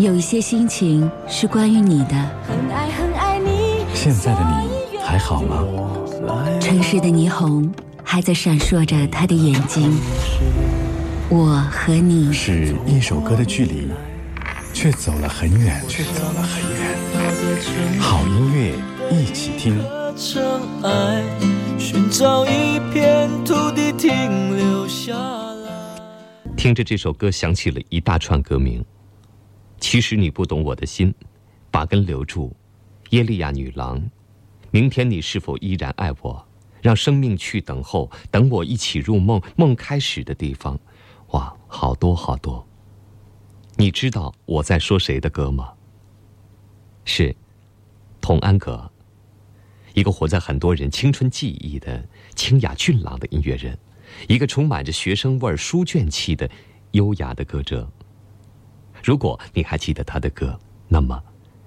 有一些心情是关于你的。很爱很爱你。现在的你还好吗？城市的霓虹还在闪烁着他的眼睛。我和你是一首歌的距离，却走了很远，却走了很远。好音乐一起听。寻找一片土地停留下来。听着这首歌，想起了一大串歌名。其实你不懂我的心，把根留住，耶利亚女郎，明天你是否依然爱我？让生命去等候，等我一起入梦，梦开始的地方，哇，好多好多。你知道我在说谁的歌吗？是，童安格，一个活在很多人青春记忆的清雅俊朗的音乐人，一个充满着学生味儿、书卷气的优雅的歌者。如果你还记得他的歌，那么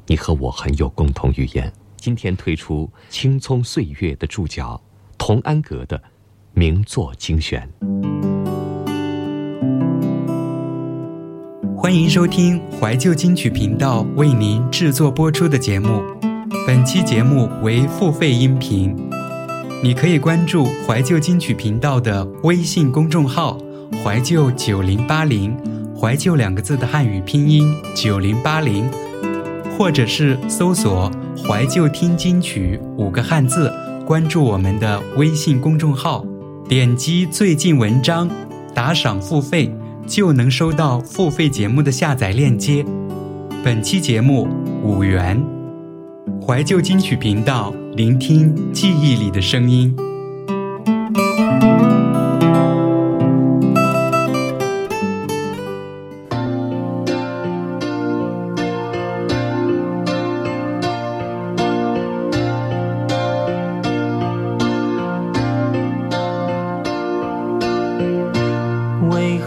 你和我很有共同语言。今天推出《青葱岁月》的注脚，童安格的名作精选。欢迎收听怀旧金曲频道为您制作播出的节目。本期节目为付费音频，你可以关注怀旧金曲频道的微信公众号“怀旧九零八零”。怀旧两个字的汉语拼音九零八零，或者是搜索“怀旧听金曲”五个汉字，关注我们的微信公众号，点击最近文章，打赏付费，就能收到付费节目的下载链接。本期节目五元，怀旧金曲频道，聆听记忆里的声音。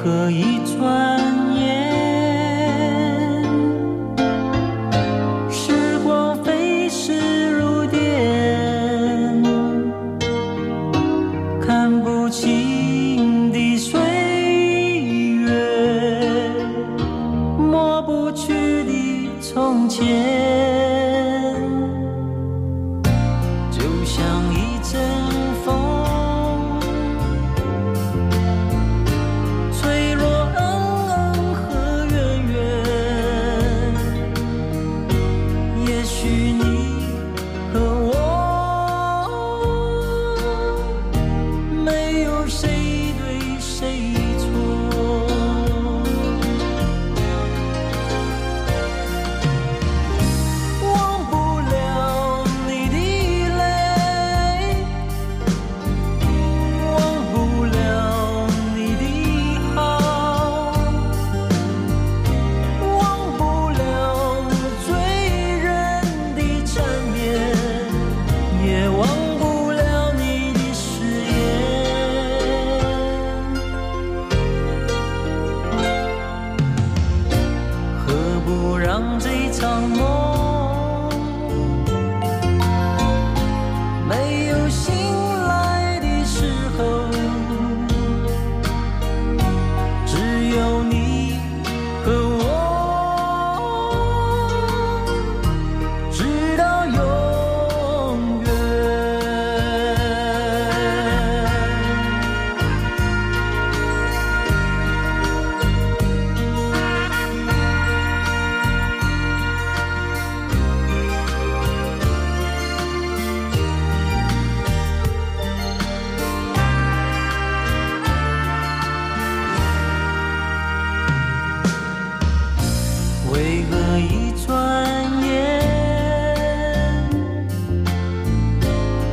可一转眼，时光飞逝如电，看不清的岁月，抹不去的从前。conversation. 一转眼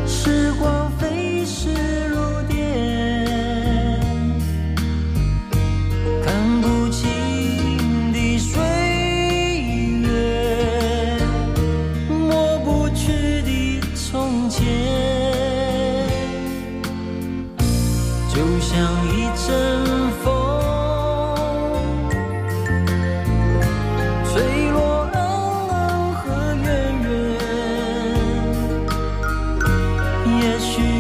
时光飞逝如电看不清的岁月抹不去的从前就像一阵也许